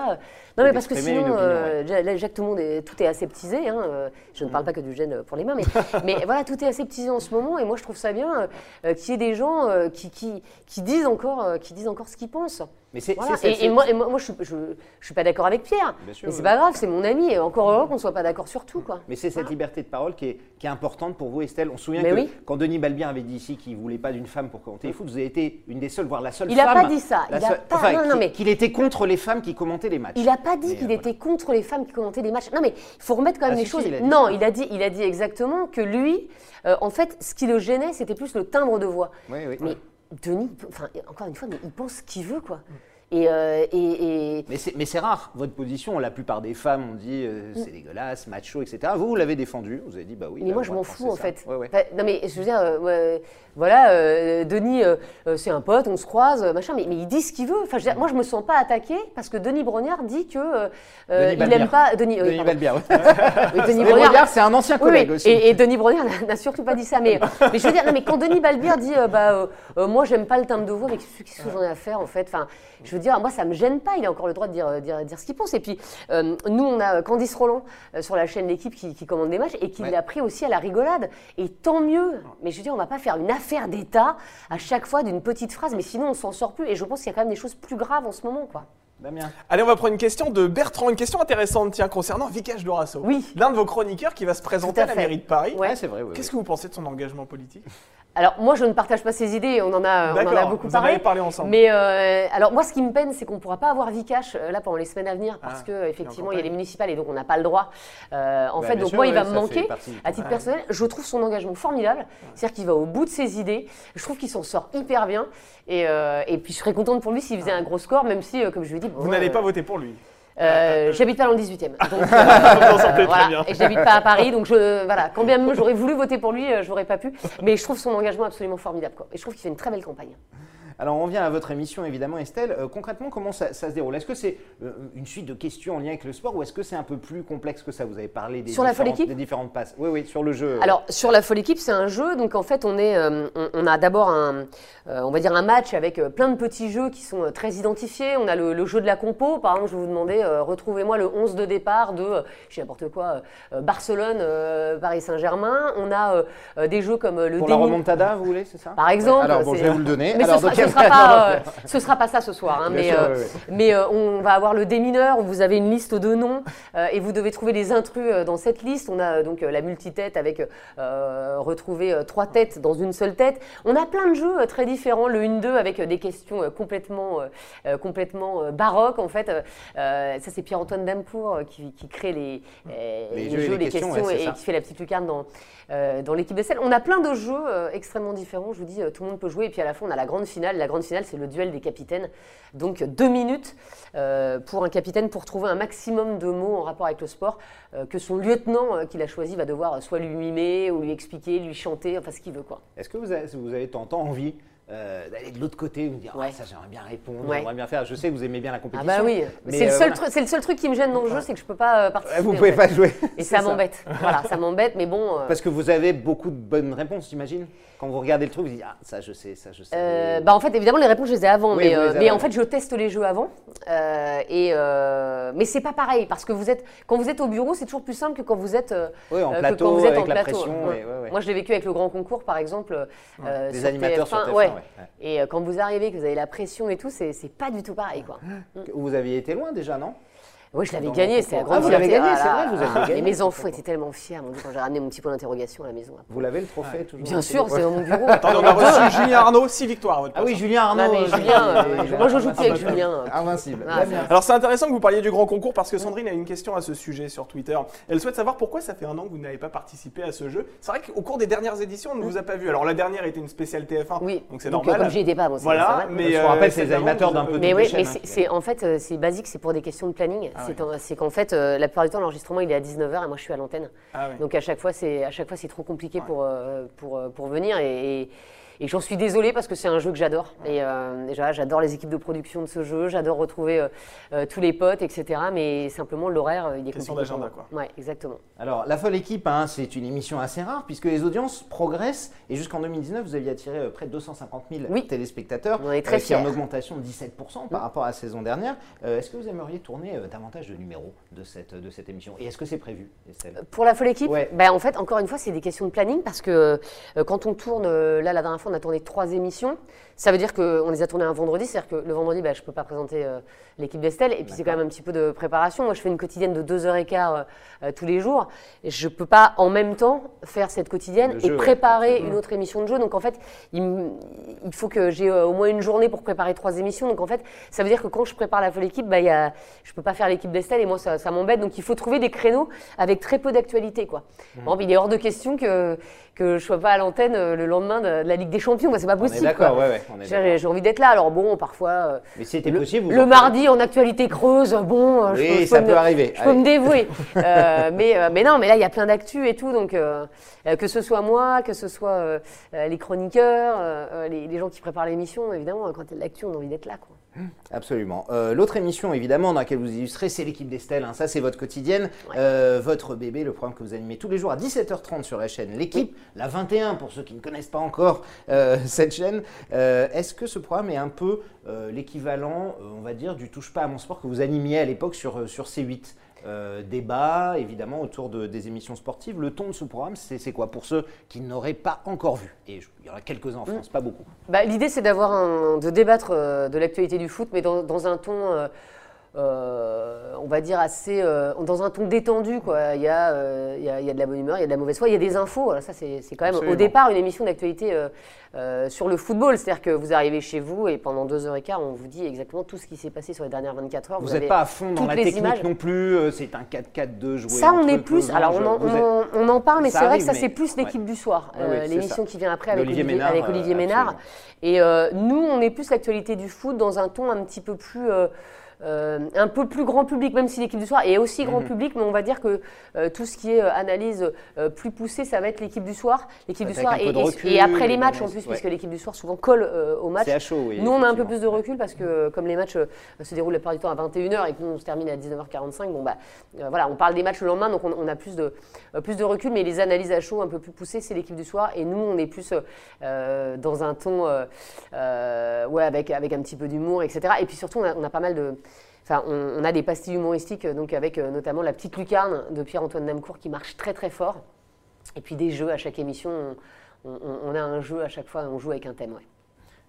Non, Et mais parce que sinon, opinion, euh, là, Jacques, tout le monde est, tout est aseptisé. hein, euh, je ne parle pas que du gène pour les mains, mais, mais voilà, tout est aseptisé en ce moment. Et moi, je trouve ça bien euh, qu'il y ait des gens euh, qui, qui, qui disent encore, euh, qui disent encore ce qu'ils pensent. Mais c'est Voilà. c'est- Et, c'est- et moi, et moi, moi, je, suis- je suis pas d'accord avec Pierre. Bien sûr, mais c'est oui. pas grave, c'est mon ami. Et encore heureux qu'on ne soit pas d'accord sur tout, quoi. Mais c'est cette liberté de parole qui est, qui est importante pour vous, Estelle. On se souvient Mais que oui. quand Denis Balbien avait dit ici qu'il ne voulait pas d'une femme pour commenter les foot, vous avez été une des seules, voire la seule Il a femme. pas dit ça. Il a pas- enfin, non, non, mais- qu'il était contre les femmes qui commentaient les matchs. Il n'a pas dit Mais, qu'il euh, était contre les femmes qui commentaient des matchs. Non, mais il faut remettre quand même Ah, les si, choses. si, il non, ça. il a dit, il a dit exactement que lui, euh, en fait, ce qui le gênait, c'était plus le timbre de voix. Oui, oui. Mais Denis, encore une fois, mais il pense ce qu'il veut, quoi. Et, euh, et- et- Mais c'est, rare, votre position. La plupart des femmes ont dit euh, c'est dégueulasse, macho, etc. Vous, vous l'avez défendu. Vous avez dit bah oui. mais bah, moi, je m'en fous, en ça. fait. Ouais, ouais. Enfin, non, mais je veux dire, euh, voilà, Denis, c'est un pote, on se croise, machin, mais, mais il dit ce qu'il veut. Enfin, je veux dire, moi, je me sens pas attaquée parce que Denis Brognard dit que Denis il n'aime pas Denis. Denis ouais. Oui, Denis Brognard, c'est un ancien collègue oui. aussi. Et, et Denis Brognard n'a- surtout pas dit ça. Mais, mais je veux dire, non, mais quand Denis Balbir dit, bah, moi, j'aime pas le timbre de voix, mais qu'est-ce que j'en ai à faire, en fait? Enfin, Je veux dire, moi, ça me gêne pas. Il a encore le droit de dire, dire, dire ce qu'il pense. Et puis, euh, nous, on a Candice Roland euh, sur la chaîne L'équipe qui, qui commande des matchs et qui Ouais. l'a pris aussi à la rigolade. Et tant mieux. Mais je veux dire, on va pas faire une affaire d'État à chaque fois d'une petite phrase, mais sinon, on s'en sort plus. Et je pense qu'il y a quand même des choses plus graves en ce moment, quoi. Damien. Allez, on va prendre une question de Bertrand, une question intéressante, tiens, concernant Vicage Dorasso. Oui. L'un de vos chroniqueurs qui va se présenter à à, la mairie de Paris. Ouais. C'est vrai. oui, Qu'est-ce oui. que vous pensez de son engagement politique? Alors moi, je ne partage pas ses idées. On en a, on en a D'accord, beaucoup vous en parlé. avez parlé ensemble. Mais euh, alors moi, ce qui me peine, c'est qu'on ne pourra pas avoir Vikash euh, là pendant les semaines à venir parce Ah, que effectivement, en il y a les municipales et donc on n'a pas le droit. Euh, en Bah, fait, donc sûr, moi, il va me manquer. À titre Ouais. personnel, je trouve son engagement formidable. C'est-à-dire qu'il va au bout de ses idées. Je trouve qu'il s'en sort hyper bien. Et, euh, et puis je serais contente pour lui s'il faisait un gros score, même si, euh, comme je lui ai dit, Vous n'allez pas voter pour lui. euh, j'habite pas dans le 18e. Donc, euh, voilà. Et j'habite pas à Paris, donc je, voilà. Quand bien même j'aurais voulu voter pour lui, euh, j'aurais pas pu. Mais je trouve son engagement absolument formidable, quoi. Et je trouve qu'il fait une très belle campagne. Alors, on revient à votre émission, évidemment, Estelle. Euh, concrètement, comment ça, ça se déroule? Est-ce que c'est euh, une suite de questions en lien avec le sport ou est-ce que c'est un peu plus complexe que ça? Vous avez parlé des, Sur la folle différentes, équipe? des différentes passes. Oui, oui, sur le jeu. Alors sur la folle équipe, c'est un jeu. Donc en fait, on est, euh, on, on a d'abord un, euh, on va dire un match avec euh, plein de petits jeux qui sont euh, très identifiés. On a le, le jeu de la compo. Par exemple, je vais vous demander, euh, retrouvez-moi le 11 de départ de, euh, je sais n'importe quoi, euh, Barcelone, euh, Paris Saint-Germain. On a euh, euh, des jeux comme euh, le Pour la remontada, vous voulez, c'est ça? Par exemple, Alors, bon, je vais vous le donner. Mais Alors, ce sera, ce sera pas, euh, ce sera pas ça ce soir. hein, mais sûr, euh, mais euh, on va avoir le démineur où vous avez une liste de noms et vous devez trouver les intrus dans cette liste. On a donc la multitête avec retrouver trois têtes dans une seule tête. On a plein de jeux très différents. Le 1-2 avec des questions complètement, complètement baroques en fait. Ça c'est Pierre-Antoine Damcourt qui, qui crée les, Les jeux les questions, ouais, et qui fait la petite lucarne dans, dans l'équipe de On a plein de jeux extrêmement différents. Je vous dis, tout le monde peut jouer. Et puis à la fin, on a la grande finale. La grande finale, c'est le duel des capitaines. Donc deux minutes euh, pour un capitaine pour trouver un maximum de mots en rapport avec le sport euh, que son lieutenant euh, qu'il a choisi va devoir soit lui mimer ou lui expliquer, lui chanter, enfin ce qu'il veut quoi. Est-ce que vous avez, vous avez temps envie euh, d'aller de l'autre côté, vous dire Ouais. Ah, ça j'aimerais bien répondre, Ouais. j'aimerais bien faire. Je sais que vous aimez bien la Ah compétition. bah oui, mais, c'est le, seul voilà. c'est le seul truc qui me gêne dans le jeu, c'est que je peux pas euh, participer. Vous en pouvez fait. pas jouer. Et C'est ça m'embête. voilà, ça m'embête, mais bon. Parce que vous avez beaucoup de bonnes réponses, j'imagine. Quand vous regardez le truc, vous dites ah ça je sais, ça je sais. Euh, bah en fait, évidemment, les réponses, je les ai avant. Oui, mais vous euh, les mais en fait, je teste les jeux avant. Euh, et, euh, mais c'est pas pareil, parce que vous êtes, quand vous êtes au bureau, c'est toujours plus simple que quand vous êtes, Oui, en que plateau, quand vous êtes avec en la plateau. pression. Ouais. et- ouais, ouais. Moi, je l'ai vécu avec le grand concours, par exemple. Des sur animateurs sur TF1, TF1, ouais. ouais, ouais. Et quand vous arrivez, que vous avez la pression et tout, c'est c'est pas du tout pareil. Quoi. Vous aviez été loin déjà, non? Oui, je l'avais gagné, c'est la Ah, grande vous l'avez gagné, c'est Voilà. vrai, vous avez gagné. Et mes enfants étaient tellement fiers, mon Dieu, quand j'ai ramené mon petit point d'interrogation à la maison. Vous l'avez le trophée toujours Bien sûr, c'est dans mon bureau. Attendez, on a reçu Julien Arnaud, 6 victoires à votre Ah oui. Julien Arnaud. Non, mais euh, Julien, euh, moi, je joue plus avec invincible. Julien. Invincible. Ah. Alors c'est intéressant que vous parliez du grand concours parce que Sandrine a une question à ce sujet sur Twitter. Elle souhaite savoir pourquoi ça fait un an que vous n'avez pas participé à ce jeu. C'est vrai qu'au cours des dernières éditions, on ne vous a pas vu. Alors la dernière était une spéciale TF1, Oui, donc c'est normal. comme j'y étais pas, c'est Voilà, c'est mais Je vous euh, rappelle, c'est les animateurs d'un peu vous Mais oui, mais hein, c'est- c'est en fait c'est basique, c'est pour des questions de planning. Ah C'est en- c'est qu'en fait euh, la plupart du temps l'enregistrement il est à 19h et moi je suis à l'antenne. Ah ouais. Donc à chaque fois c'est à chaque fois c'est trop compliqué pour euh, pour euh, pour venir et, et- et j'en suis désolée parce que c'est un jeu que j'adore et euh, déjà j'adore les équipes de production de ce jeu, j'adore retrouver euh, euh, tous les potes etc. Mais simplement l'horaire il est Question d'agenda, moi. Ouais exactement. Alors, La Folle Équipe, hein, c'est une émission assez rare puisque les audiences progressent et jusqu'en 2019, vous aviez attiré euh, près de 250 000 Oui. téléspectateurs, On est très qui est en augmentation de 17% par rapport à la saison dernière. Euh, est-ce que vous aimeriez tourner euh, davantage de numéros de cette, de cette émission? Et est-ce que c'est prévu, Estelle? Pour la folle équipe, Ouais. ben, en fait, encore une fois, c'est des questions de planning parce que euh, quand on tourne, là, la dernière fois, on a tourné trois émissions. Ça veut dire qu'on les a tournées un vendredi, c'est-à-dire que le vendredi, ben, je ne peux pas présenter euh, l'équipe d'Estelle. Et puis, c'est quand même un petit peu de préparation. Moi, je fais une quotidienne de 2h15 euh, euh, tous les jours. Et je ne peux pas en même temps faire cette quotidienne Le et jeu, préparer une autre émission de jeu. Donc, en fait, il, faut que j'ai euh, au moins une journée pour préparer trois émissions. Donc, en fait, ça veut dire que quand je prépare la folle équipe, il y a, je ne peux pas faire l'équipe d'Estelle et moi, ça, ça m'embête. Donc, il faut trouver des créneaux avec très peu d'actualité. quoi. Mmh. Bon, il est hors de question que, que je sois pas à l'antenne euh, le lendemain de, la Ligue des Champions. Moi, c'est pas possible. d'accord, ouais, ouais, J'ai envie d'être là. Alors bon, parfois. euh, Mais si c'était le, possible, vous le en mardi en actualité creuse, bon, euh, je, Oui, je ça peux peut me, arriver. Je peux me dévouer. Euh, mais, euh, mais non, mais là, il y a plein d'actu et tout. Donc, euh, que ce soit moi, que ce soit euh, les chroniqueurs, les, les gens qui préparent l'émission, évidemment, quand il y a de l'actu, on a envie d'être là. Quoi. Absolument. Euh, L'autre émission, évidemment, dans laquelle vous illustrez, c'est l'équipe d'Estelle. hein. Ça, c'est votre quotidienne, Euh, votre bébé, le programme que vous animez tous les jours à 17h30 sur la chaîne L'équipe, la 21 pour ceux qui ne connaissent pas encore euh, cette chaîne. Est-ce que ce programme est un peu l'équivalent, euh, on va dire, du Touche pas à mon sport que vous animiez à l'époque sur, euh, sur C8 euh, débat évidemment autour de, des émissions sportives. Le ton de ce programme, c'est c'est quoi pour ceux qui n'auraient pas encore vu? Et je- il y en a quelques-uns en France, pas beaucoup. Bah, L'idée, c'est d'avoir un, de débattre euh, de l'actualité du foot, mais dans, dans un ton, euh, euh, on va dire assez, euh, dans un ton détendu. Quoi. Il, y a, euh, il, y a, il y a de la bonne humeur, il y a de la mauvaise foi, il y a des infos. Voilà, ça, c'est quand même Absolument. au départ une émission d'actualité sur le football. C'est-à-dire que vous arrivez chez vous et pendant deux heures et quart, on vous dit exactement tout ce qui s'est passé sur les dernières 24 heures. Vous n'êtes pas à fond dans la les technique images. non plus, c'est un 4-4-2 joué. Ça, on est plus. Alors, on en, êtes- on- en parle, mais c'est vrai que ça, c'est plus l'équipe ouais. du soir. Ouais, ouais, c'est L'émission qui vient après avec Olivier, Ménard, avec Olivier Ménard. absolument. Et nous, on est plus l'actualité du foot dans un ton un petit peu plus. Euh, un peu plus grand public, même si l'équipe du soir est aussi grand Mhm. public, mais on va dire que euh, tout ce qui est euh, analyse plus poussée, ça va être l'équipe du soir. L'équipe du soir et, recul, après les matchs en ouais. plus, puisque l'équipe du soir souvent colle au match. C'est à chaud, oui. Nous, on a un peu plus de recul parce que comme les matchs se déroulent la plupart du temps à 21h et que nous, on se termine à 19h45, bon, bah, voilà, on parle des matchs le lendemain, donc on, on a plus de, plus de recul, mais les analyses à chaud un peu plus poussées, c'est l'équipe du soir. Et nous, on est plus euh, dans un ton, euh, ouais, avec, avec un petit peu d'humour, etc. Et puis surtout, on a, on a pas mal de... Enfin, on, on a des pastilles humoristiques, euh, donc avec euh, notamment la petite lucarne de Pierre-Antoine Namcourt qui marche très très fort. Et puis des jeux à chaque émission. On, on- on a un jeu à chaque fois, on joue avec un thème. Ouais.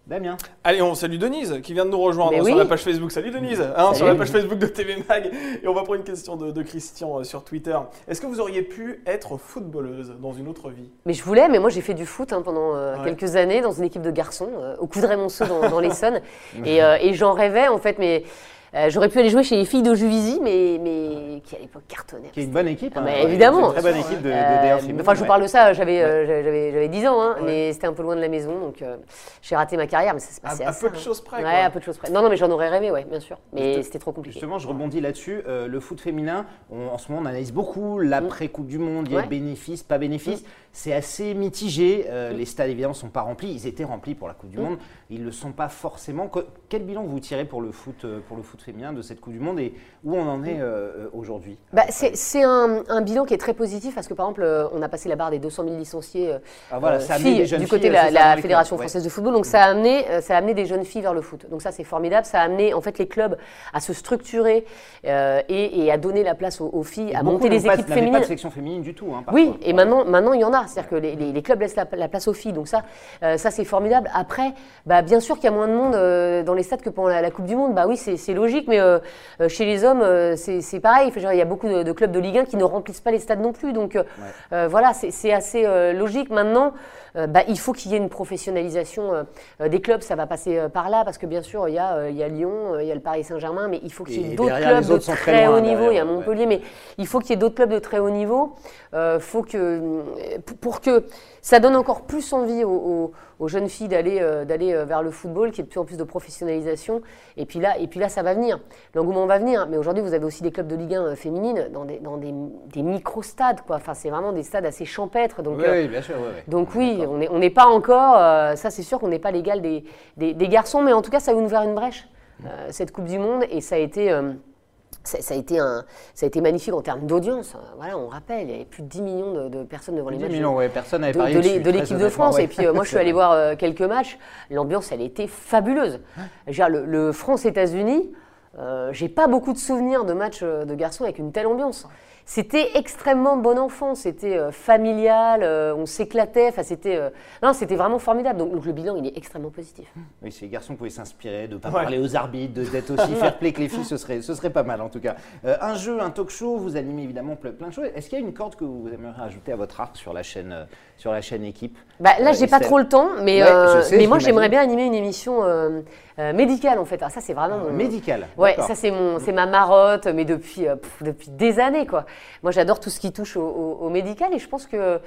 Damien. Allez, on salue Denise qui vient de nous rejoindre Mais sur oui. la page Facebook. Salut Denise, hein, sur la page Facebook de TV Mag. Et on va prendre une question de, de Christian euh, sur Twitter. Est-ce que vous auriez pu être footballeuse dans une autre vie? Mais je voulais, mais moi j'ai fait du foot hein, pendant euh, Ouais. quelques années dans une équipe de garçons euh, au Coudray-Monceau dans, dans l'Essonne. et euh, et j'en rêvais en fait, mais euh, j'aurais pu aller jouer chez les filles d'Aujuvisy, mais, mais qui à l'époque cartonnaient. Qui est une bonne équipe. Ah, hein. Ouais, évidemment. Une très bonne équipe de, de Euh, enfin, je vous parle de ça, j'avais euh, j'avais j'avais 10 ans, hein, mais c'était un peu loin de la maison, donc euh, j'ai raté ma carrière, mais ça s'est À, passé à à peu ça, de choses près. Ouais, quoi. à peu de choses près. Non, non, mais j'en aurais rêvé, ouais, bien sûr. Mais c'était trop compliqué. Justement, je rebondis là-dessus. Euh, le foot féminin, on- en ce moment, on analyse beaucoup l'après-Coupe du Monde. Il y a Ouais. bénéfices, pas bénéfices. C'est assez mitigé. Euh, Les stades, évidemment, ne sont pas remplis. Ils étaient remplis pour la Coupe du Monde. Ils ne le sont pas forcément. Que- quel bilan vous tirez pour le, foot, euh, pour le foot féminin de cette Coupe du Monde et où on en est euh, aujourd'hui? Bah, c'est c'est un, un bilan qui est très positif parce que par exemple, euh, on a passé la barre des 200 000 licenciés euh, Ah, voilà, ça filles des jeunes du côté filles, de la, Fédération clubs, ouais. française de football. Donc ça a, amené, ça a amené des jeunes filles vers le foot. Donc ça c'est formidable. Ça a amené en fait les clubs à se structurer euh, et, et à donner la place aux, aux filles, Et à monter les n'ont pas- équipes n'avaient pas féminines. de section féminine du tout. hein, Oui, et maintenant, maintenant il y en a. C'est-à-dire que les, les- les clubs laissent la, la place aux filles. Donc ça, ça c'est formidable. Après, bah, bien sûr qu'il y a moins de monde euh, dans les stades que pendant la, la Coupe du Monde. Bah oui, c'est logique, mais euh, euh, chez les hommes, euh, c'est pareil. Enfin, dire, il y a beaucoup de, de clubs de Ligue 1 qui ne remplissent pas les stades non plus. Donc voilà, c'est assez logique. Maintenant, bah, il faut qu'il y ait une professionnalisation euh, euh, des clubs. Ça va passer euh, par là parce que bien sûr, il y a, euh, il y a Lyon, euh, il y a le Paris Saint-Germain, mais il faut qu'il y ait d'autres clubs de très très loin haut niveau. Il y a ouais. Montpellier, mais il faut qu'il y ait d'autres clubs de très haut niveau. Euh, faut que, euh, pour- que ça donne encore plus envie aux, aux- aux jeunes filles d'aller euh, d'aller euh, vers le football, qu'il y ait de plus en plus de professionnalisation. Et puis là, et puis là ça va venir. L'engouement va venir. Mais aujourd'hui, vous avez aussi des clubs de Ligue 1 euh, féminines dans des, dans des, des micro-stades. Enfin, c'est vraiment des stades assez champêtres. Donc, Oui, euh, oui, bien sûr. donc On est oui. On n'est on pas encore, euh, ça c'est sûr qu'on n'est pas l'égal des, des, des garçons, mais en tout cas ça va nous ouvrir une brèche, euh, cette Coupe du Monde, et ça a été, euh, ça, ça a été, un, ça a été magnifique en termes d'audience. Euh, Voilà, on rappelle, il y avait plus de 10 millions de, de personnes devant les 10 matchs. millions, ouais, personne n'avait de, parié l'équipe de France. ouais. Et puis euh, moi, je suis allé voir euh, quelques matchs. L'ambiance, elle était fabuleuse. Dire, le, le France-États-Unis, euh, j'ai pas beaucoup de souvenirs de matchs de garçons avec une telle ambiance. C'était extrêmement bon enfant, c'était euh, familial, euh, on s'éclatait. Enfin, c'était, euh, non, c'était vraiment formidable. Donc, donc le bilan, il est extrêmement positif. Oui, si les garçons pouvaient s'inspirer, de ne pas Ouais. parler aux arbitres, de- d'être aussi fair play que les filles, ce serait, ce serait pas mal en tout cas. Euh, un jeu, un talk show, vous animez évidemment ple- plein de choses. Est-ce qu'il y a une corde que vous aimeriez ajouter à votre arc sur la chaîne, euh, sur la chaîne équipe Bah, là, Euh, j'ai pas trop le temps, mais, Ouais, euh, sais, mais moi, j'aimerais bien animer une émission euh, euh, médicale, en fait. Ah, ça, c'est vraiment mon, Médical. Ouais, ça c'est mon, c'est ma marotte, mais depuis, pff, depuis des années quoi. Moi j'adore tout ce qui touche au, au- au médical et je pense que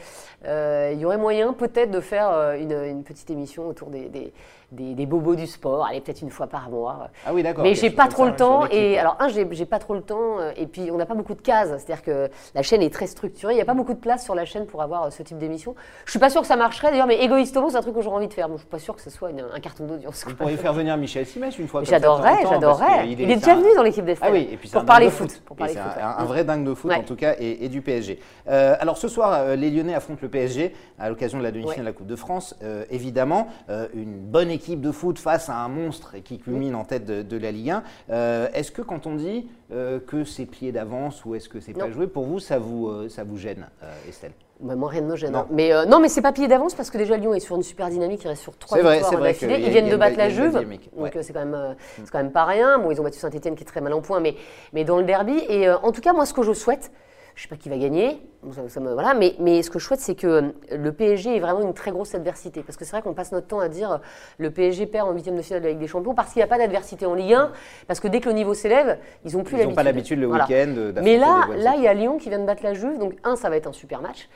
euh, il y aurait moyen peut-être de faire une, une petite émission autour des, des, des- des bobos du sport, allez peut-être une fois par mois. Ah oui, d'accord. Mais j'ai pas trop ça, le temps et alors un j'ai pas trop le temps et puis on n'a pas beaucoup de cases, c'est-à-dire que la chaîne est très structurée, il n'y a pas beaucoup de place sur la chaîne pour avoir euh, ce type d'émission. Je suis pas sûre que ça marcherait d'ailleurs, mais égoïstement c'est un truc que j'aurais envie de faire. Bon, je suis pas sûre que ce soit une- un carton d'audience. Vous pourriez faire venir Michel Simès une fois. J'adorerais, j'adorerais. Il est déjà venu dans l'équipe d'Estelle. Ah oui, et puis pour parler foot. Pour Et parler c'est foot, un, vrai dingue de foot en tout cas et, du PSG. Euh, alors ce soir, euh, les Lyonnais affrontent le PSG à l'occasion de la demi-finale de la Coupe de France. Évidemment, une bonne équipe de foot face à un monstre qui culmine en tête de, de la Ligue 1. Euh, est-ce que quand on dit euh, que c'est plié d'avance ou est-ce que c'est pas joué, pour vous, ça vous, euh, ça vous gêne, Estelle? Bah, moi, rien ne me gêne. Non. hein. Mais euh, non, mais c'est pas plié d'avance parce que déjà Lyon est sur une super dynamique. Il reste sur trois victoires d'affilée. Ils viennent de battre la Juve, donc euh, c'est quand même euh, c'est quand même pas rien. Bon, ils ont battu Saint-Etienne qui est très mal en point, mais mais dans le derby. Et en tout cas, moi, ce que je souhaite. Je sais pas qui va gagner, ça- ça me- voilà, mais, mais ce que je souhaite, c'est que euh, le PSG est vraiment une très grosse adversité. Parce que c'est vrai qu'on passe notre temps à dire euh, le PSG perd en huitième de finale de la Ligue des Champions parce qu'il n'y a pas d'adversité en Ligue 1. Parce que dès que le niveau s'élève, ils n'ont plus Ils n'ont pas l'habitude le Voilà. week-end d'affronter Mais là, là, il y a Lyon qui vient de battre la Juve, donc un, ça va être un super match.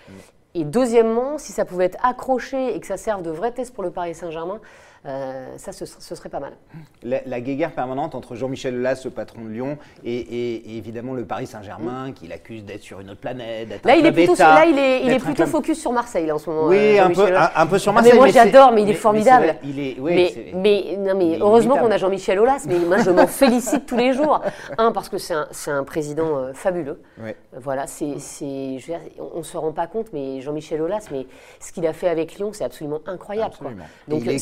Et deuxièmement, si ça pouvait être accroché et que ça serve de vrai test pour le Paris Saint-Germain, euh, ça, ce, ce serait pas mal. La, la guéguerre permanente entre Jean-Michel Aulas, le patron de Lyon, et, et- et évidemment le Paris Saint-Germain, qui l'accuse d'être sur une autre planète, d'être Là, un il est plutôt, là, il est, il plutôt focus sur Marseille là, en ce moment. Oui, un peu, Jean-Michel Aulas. un, un peu sur Ah, mais Marseille. moi, j'adore, mais il est formidable. vrai, il est, oui, mais, non, mais il heureusement qu'on a Jean-Michel Aulas, mais moi je m'en félicite tous les jours. Un, parce que c'est un, président euh, fabuleux. Voilà, c'est, on ne se rend pas compte, mais Jean-Michel Aulas, mais ce qu'il a fait avec Lyon, c'est absolument incroyable. quoi. Absolument. Donc, il est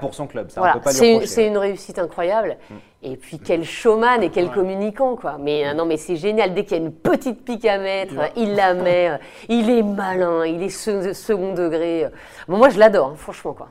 pour son club, ça voilà, on peut pas lui c'est une, reprocher. c'est une réussite incroyable. Et puis quel showman et quel Ouais. communicant quoi. Mais euh, non mais c'est génial dès qu'il y a une petite pique à mettre, Ouais. il la met, euh, il est malin, il est se- second degré. Bon, moi je l'adore hein, franchement quoi.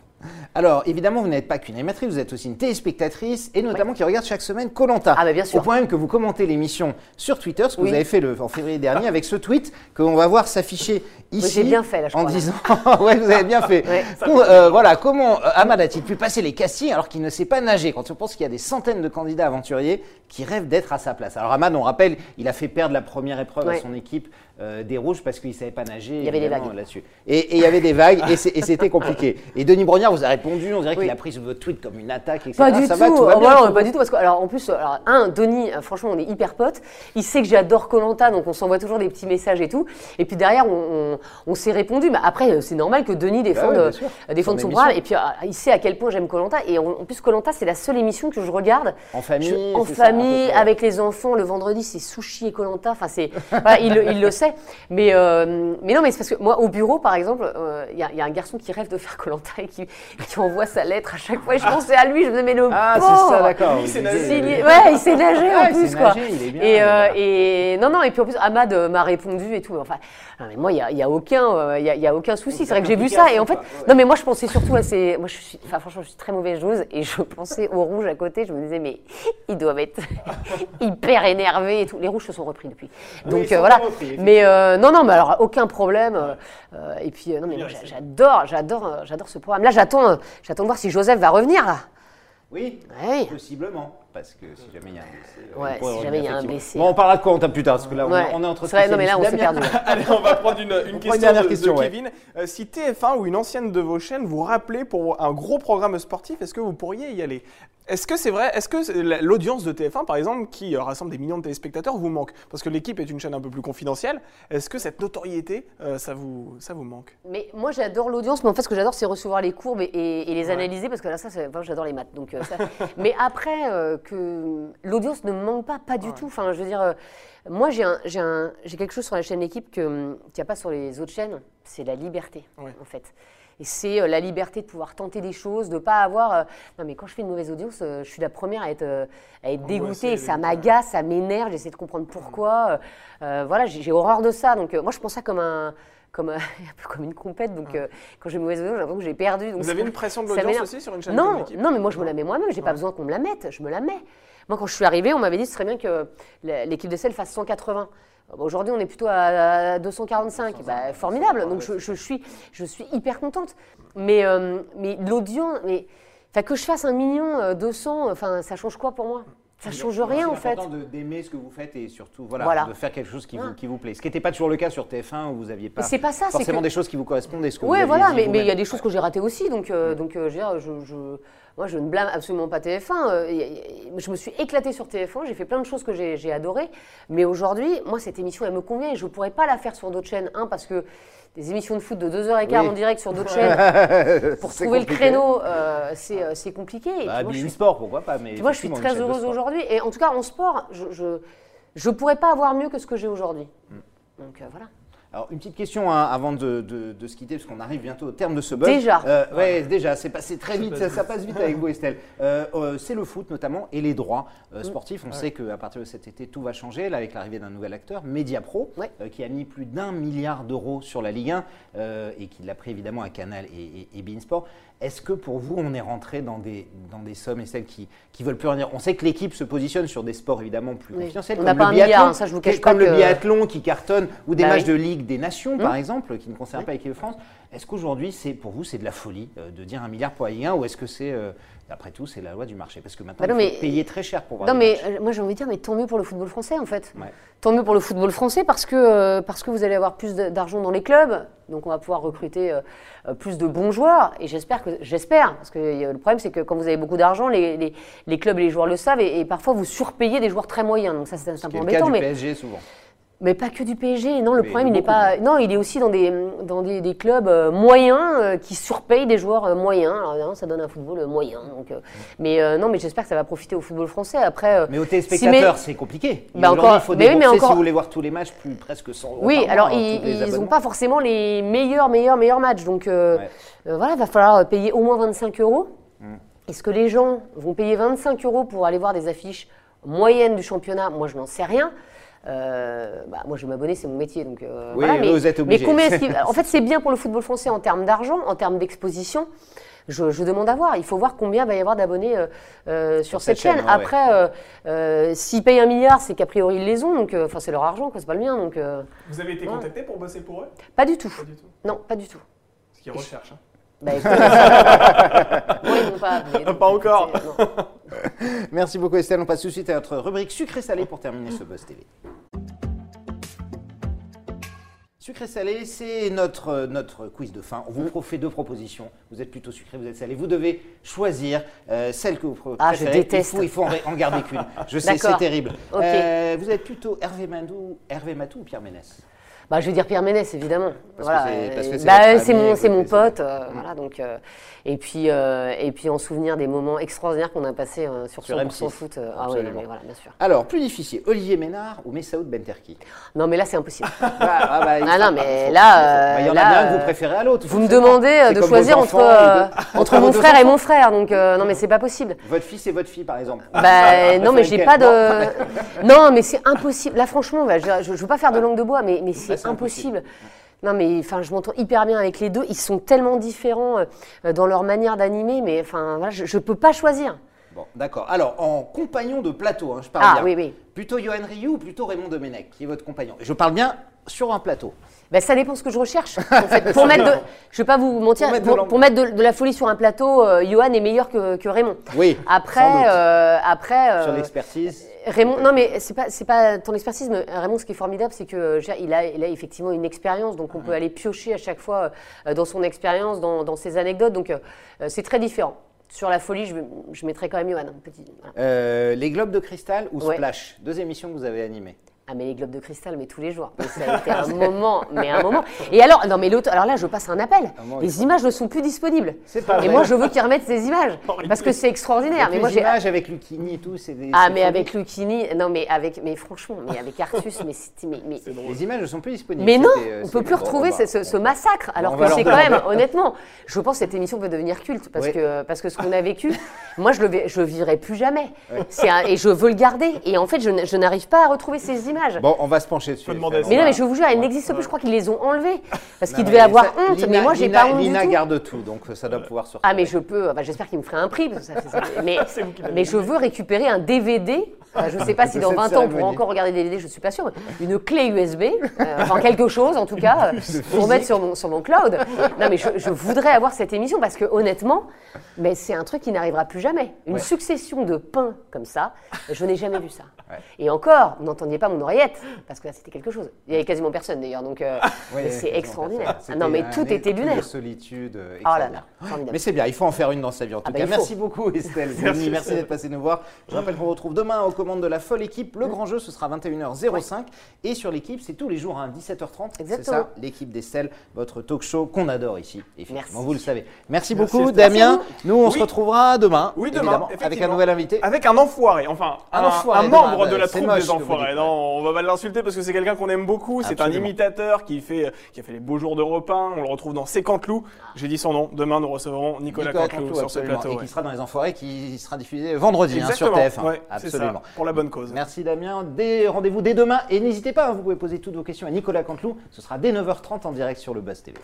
Alors, évidemment, vous n'êtes pas qu'une animatrice, vous êtes aussi une téléspectatrice et notamment qui regarde chaque semaine Colanta. Ah, bah, bien sûr. Au point même que vous commentez l'émission sur Twitter, ce que Oui. vous avez fait le, en février dernier avec ce tweet que on va voir s'afficher ici. j'ai bien fait, là, je En crois, disant, ouais, vous avez bien fait. Ouais. Euh, voilà, comment euh, Ahmad a-t-il pu passer les castings alors qu'il ne sait pas nager? Quand on pense qu'il y a des centaines de candidats aventuriers qui rêvent d'être à sa place. Alors Ahmad, on rappelle, il a fait perdre la première épreuve à son équipe euh, des Rouges parce qu'il ne savait pas nager. Il y avait des vagues. là-dessus. Et et il y avait des vagues et c'était compliqué. Et Denis Brognard vous a répondu, on dirait Oui. qu'il a pris votre tweet comme une attaque, etc. Pas du Ça tout. va, tout va Oh, bien vous pas du tout. Parce que, alors, en plus, alors, un, Denis, euh, franchement, on est hyper potes. Il sait que j'adore Colanta, donc on s'envoie toujours des petits messages et tout. Et puis derrière, on, on- on s'est répondu. Mais après, euh, c'est normal que Denis défende, sûr. défende Son son programme. Et puis, il sait à quel point j'aime Colanta. Et en, en plus, Colanta, c'est la seule émission que je regarde En famille, Je- en ça, famille, avec les enfants. Le vendredi, c'est sushi et Colanta. Enfin, c'est, voilà, il, le- il le sait. Mais, euh, mais non, mais c'est parce que moi, au bureau, par exemple, euh, il y, a- il y a un garçon qui rêve de faire Colanta et qui, qui envoie sa lettre à chaque fois. Et je pensais à lui. Je me disais, mais le Ah, c'est ça, d'accord. Il s'est nagé. Ouais, il s'est nagé Ah, en il plus, s'est quoi. nagé, il est bien, et, euh, voilà. et non, non, et puis en plus, Ahmad euh, m'a répondu et tout. Enfin, non, mais moi, il n'y a, il y a aucun, euh, il y a, y a aucun souci. C'est vrai que j'ai vu ça. Et en fait, non, mais moi, je pensais surtout à ces. Moi, je suis, enfin, franchement, je suis très mauvaise joueuse. Et je pensais aux rouges à côté. Je me disais, mais ils doivent être hyper énervés et tout. Les rouges se sont repris depuis. Donc euh, voilà. repris, mais euh, non, non, mais alors, aucun problème. euh, euh, et puis, non, mais moi, j'a- j'adore, j'adore, j'adore ce programme. Là, j'attends, j'attends de voir si Joseph va revenir, là. Oui, Ouais. possiblement. Parce que si jamais il y a un blessé. Ouais, si jamais il y a un blessé. Bon, on parlera de Colanta plus tard, parce que là, on, Ouais. est- on est entre vrai, non, mais là, on s'est perdu. Allez, on va prendre une, une question, dernière de, question, de. Kevin. Euh, si TF1 ou une ancienne de vos chaînes vous rappelez pour un gros programme sportif, est-ce que vous pourriez y aller? Est-ce que c'est vrai Est-ce que l'audience de TF1, par exemple, qui euh, rassemble des millions de téléspectateurs, vous manque? Parce que l'équipe est une chaîne un peu plus confidentielle. Est-ce que cette notoriété, euh, ça, vous, ça vous manque? Mais moi j'adore l'audience, mais en fait ce que j'adore c'est recevoir les courbes et, et- et les analyser parce que là ça, enfin, j'adore les maths. Donc, euh, ça- mais après euh, que l'audience ne me manque pas, pas du tout. Enfin je veux dire, moi j'ai quelque chose sur la chaîne L'équipe hum, qu'il n'y a pas sur les autres chaînes, c'est la liberté Ouais. en fait. Et c'est euh, la liberté de pouvoir tenter des choses, de pas avoir. euh, non mais quand je fais une mauvaise audience, euh, je suis la première à être, à être dégoûtée. Ça m'agace, ça m'énerve. J'essaie de comprendre pourquoi. euh, voilà, j'ai horreur de ça. Donc moi je prends ça comme un comme un, peu comme une compète. Donc euh, quand j'ai une mauvaise audience, j'ai l'impression que j'ai perdu. Donc, Vous avez une pression de l'audience aussi sur une chaîne non, non, mais moi je me la mets moi-même. J'ai pas besoin qu'on me la mette. Je me la mets. Moi quand je suis arrivée, on m'avait dit ce serait bien que l'équipe de sel fasse 180. Euh, bah, Aujourd'hui, on est plutôt à 245. Bah, formidable. Donc, je, je suis, je suis hyper contente. Mais, euh, mais l'audience, mais que je fasse un million euh, 200, enfin, ça change quoi pour moi? Ça change rien en C'est fait. important de- d'aimer ce que vous faites et surtout voilà, Voilà. de faire quelque chose qui, vous, Ah. qui vous plaît. Ce qui n'était pas toujours le cas sur TF1 où vous n'aviez pas Mais c'est pas ça, c'est forcément que- des choses qui vous correspondent et ce que vous Oui, aviez voilà, mais il y a des choses que j'ai ratées aussi, donc, euh, donc euh, je, veux dire, je, je- moi je ne blâme absolument pas TF1. euh, je me suis éclatée sur TF1, j'ai fait plein de choses que j'ai adorées, mais aujourd'hui, moi cette émission elle me convient et je ne pourrais pas la faire sur d'autres chaînes. Un, parce que des émissions de foot de 2h15 Oui. en direct sur d'autres chaînes, pour trouver le créneau, euh, c'est euh, c'est compliqué. Et Bah, moi, je Bein suis Sport, pourquoi pas mais moi, je suis très heureuse aujourd'hui. Et en tout cas, en sport, je je pourrais pas avoir mieux que ce que j'ai aujourd'hui. Donc euh, voilà. Alors, une petite question hein, avant de, de- de se quitter, parce qu'on arrive bientôt au terme de ce buzz. Déjà. Euh, Ouais, déjà, c'est passé très vite, ça, ça passe vite avec vous, Estelle. Euh, euh, c'est le foot notamment et les droits Mm. euh, sportifs. On sait qu'à partir de cet été, tout va changer, là, avec l'arrivée d'un nouvel acteur, Mediapro, Ouais. euh, qui a mis plus d'un milliard d'euros sur la Ligue 1 euh, et qui l'a pris évidemment à Canal et, et, et beIN Sport. Est-ce que pour vous, on est rentré dans des, dans des sommes, Estelle, qui ne veulent plus revenir On sait que l'équipe se positionne sur des sports évidemment plus Oui. confidentiels, On comme le biathlon, milliard, hein, ça, je vous cache comme pas le biathlon qui cartonne, ou des Bah matchs oui. de Ligue des Nations, par Hum. exemple, qui ne concernent pas l'équipe de France. Est-ce qu'aujourd'hui, c'est pour vous, c'est de la folie euh, de dire un milliard pour la Ligue 1 ou est-ce que c'est, euh, après tout, c'est la loi du marché Parce que maintenant, Bah non, il faut mais- payer très cher pour voir Non, mais matchs. euh, moi j'ai envie de dire, mais tant mieux pour le football français en fait. Ouais. Tant mieux pour le football français parce que, euh, parce que vous allez avoir plus d'argent dans les clubs, donc on va pouvoir recruter euh, plus de bons joueurs. Et j'espère que, j'espère, parce que euh, le problème c'est que quand vous avez beaucoup d'argent, les, les- les clubs et les joueurs le savent, et, et parfois vous surpayez des joueurs très moyens. Donc ça c'est un peu le cas embêtant. du mais, PSG souvent. Mais pas que du PSG. Non, le Mais problème il n'est pas. Non, il est aussi dans des, dans des, des clubs euh, moyens euh, qui surpayent des joueurs euh, moyens. Alors évidemment, ça donne un football moyen. Donc, mais non, mais j'espère que ça va profiter au football français. Après, Mais aux si téléspectateurs, c'est compliqué. Bah encore- il faut mais mais débourser, si encore- vous voulez voir tous les matchs, plus presque 100 euros Oui, mois, alors hein, ils n'ont pas forcément les meilleurs, meilleurs, meilleurs matchs. Donc Ouais. voilà, il va falloir payer au moins 25 euros. Mm. Est-ce que les gens vont payer 25 euros pour aller voir des affiches moyennes du championnat? Moi, je n'en sais rien. Euh, bah, moi, je vais m'abonner, c'est mon métier. Donc, euh, Oui, voilà, mais, vous êtes mais obligé. combien est-ce qu'il- En fait, c'est bien pour le football français en termes d'argent, en termes d'exposition. je, je demande à voir. Il faut voir combien va y avoir d'abonnés euh, euh, sur, cette cette chaîne. chaîne, ouais, Après, euh, euh, s'ils payent un milliard, c'est qu'a priori ils les ont. Donc, euh, enfin, c'est leur argent, quoi. C'est pas le mien. Donc, euh, Vous avez été Ouais. contacté pour bosser pour eux? Pas du tout. Pas du tout. Non, pas du tout. Ce qu'ils recherchent. hein. Bah, écoute, moi, ils m'ont pas appelé. Pas encore. Merci beaucoup Estelle. On passe tout de suite à notre rubrique sucré-salé pour terminer ce Buzz TV. Sucré-salé, c'est notre, notre quiz de fin. On vous pro- fait deux propositions. Vous êtes plutôt sucré, vous êtes salé. Vous devez choisir euh, celle que vous pr- Ah, je préférez. déteste. Il faut, il faut en, garder qu'une. Je sais, c'est terrible. Euh, vous êtes plutôt Hervé, Mandou, Hervé Matou ou Pierre Ménès? Bah, je vais dire Pierre Ménès, évidemment. Parce voilà. c'est- que euh, c'est bah, mon, c'est mon pote. euh, voilà, donc, euh, et, puis, euh, et puis en souvenir des moments extraordinaires qu'on a passés sur, Sur 100% M6. foot. ah oui, voilà, bien sûr. Alors, plus difficile, Olivier Ménard ou Messaoud Benterki Non, mais là, c'est impossible. Ah, ah, bah, Ah non, mais là, Il y en a là, bien que vous préférez à l'autre. Vous me demandez de choisir entre, entre mon frère et mon frère. Donc, non, mais c'est pas possible. Votre fils et votre fille, par exemple. Bah, non, mais j'ai pas de. Non, mais c'est impossible. Là, franchement, je, je, je veux pas faire de langue de bois, mais, mais c'est c'est impossible. Non, mais enfin, je m'entends hyper bien avec les deux. Ils sont tellement différents euh, dans leur manière d'animer, mais enfin, voilà, je, je peux pas choisir. Bon, d'accord. Alors, en compagnon de plateau, hein, je parle Ah bien. oui, oui. Plutôt Johan Ryu ou plutôt Raymond Domenech, qui est votre compagnon? Je parle bien sur un plateau. Ben, ça dépend ce que je recherche. En fait. pour mettre de, je vais pas vous mentir, Pour mettre de pour, l'ambiance. pour mettre de, de la folie sur un plateau, euh, Johan est meilleur que, que Raymond. Oui. Après, sans doute. euh, après, Sur l'expertise. Raymond, non mais c'est pas c'est pas ton expertise, mais Raymond, ce qui est formidable, c'est que euh, dire, il a, il a effectivement une expérience, donc on peut aller piocher à chaque fois euh, dans son expérience, dans, dans ses anecdotes, donc euh, euh, c'est très différent. Sur la folie, je, je mettrais quand même Johan. Petit, voilà. Euh, les Globes de Cristal ou Ouais. Splash? Deux émissions que vous avez animées. Ah mais les globes de cristal, mais tous les jours. Mais ça a été un moment, mais un moment. Et alors, non mais l'autre, alors là, je passe un appel. Ah, moi, Les faut- images ne sont plus disponibles. C'est pas Et vrai. moi, je veux qu'ils remettent ces images parce que c'est extraordinaire. Mais moi, les j'ai images avec Lucchini et tout, c'est des. ah mais avec Lucchini, non mais avec, mais franchement, mais avec Artus, mais mais, mais, Les images ne sont plus disponibles. Mais non, euh, on peut plus bon, retrouver va- ce, ce- ce massacre. Alors que c'est quand même, honnêtement, je pense que cette émission peut devenir culte parce Oui. que parce que ce qu'on a vécu, moi je le vais- je vivrai plus jamais. Un- et je veux le garder. Et en fait, je n'arrive pas à retrouver ces images. Bon, on va se pencher dessus. Demander mais on non, mais je vous jure, elles n'existent plus. Je crois qu'ils les ont enlevées parce qu'ils devaient avoir ça- honte. Lina- mais moi, j'ai pas honte Lina du tout. garde tout, donc ça doit pouvoir se Ah mais je peux, bah, j'espère qu'il me ferait un prix. parce que ça fait ça. Mais, mais je veux récupérer un DVD. Enfin, je ne sais pas si dans cette 20 ans on pourra encore regarder des DVD, je ne suis pas sûre. Une clé USB, euh, enfin quelque chose en tout cas, euh, pour mettre sur mon, sur mon cloud. Non mais je, je voudrais avoir cette émission parce que honnêtement, mais c'est un truc qui n'arrivera plus jamais. Une Ouais. succession de pains comme ça, je n'ai jamais vu ça. Ouais. Et encore, vous n'entendiez pas mon oreillette, parce que là c'était quelque chose. Il y avait quasiment personne d'ailleurs, donc euh, c'est extraordinaire. Ah non mais tout était de lunaire. solitude. euh, Oh là là. Mais c'est bien, il faut en faire une dans sa vie en tout Ah bah, cas. Merci beaucoup Estelle. Merci, merci d'être passé nous voir. Je rappelle qu'on retrouve demain aux commandes de la folle équipe. Le grand jeu, ce sera 21h05. Et sur l'équipe, c'est tous les jours à 17h30. C'est ça, l'équipe d'Estelle, votre talk show qu'on adore ici. Effectivement, Merci. vous le savez. Merci, Merci, beaucoup Estelle. Damien. Merci Nous, on se retrouvera demain. Oui, demain, évidemment, avec un nouvel invité. Avec un enfoiré, enfin Un un, enfoiré, un membre de la troupe des enfoirés. Non, on va pas l'insulter parce que c'est quelqu'un qu'on aime beaucoup. C'est un imitateur qui fait qui a fait les beaux jours d'Europe 1. On le retrouve dans C'est Canteloup. J'ai dit son nom. Demain, nous recevrons Nicolas, Nicolas Canteloup sur ce plateau. Et qui sera dans les enfoirés, qui sera diffusé vendredi hein, sur Exactement. TF1. Ouais, c'est ça, absolument. pour la bonne cause. Merci Damien. Rendez-vous dès demain. Et n'hésitez pas, hein, vous pouvez poser toutes vos questions à Nicolas Canteloup. Ce sera dès 9h30 en direct sur le Buzz TV.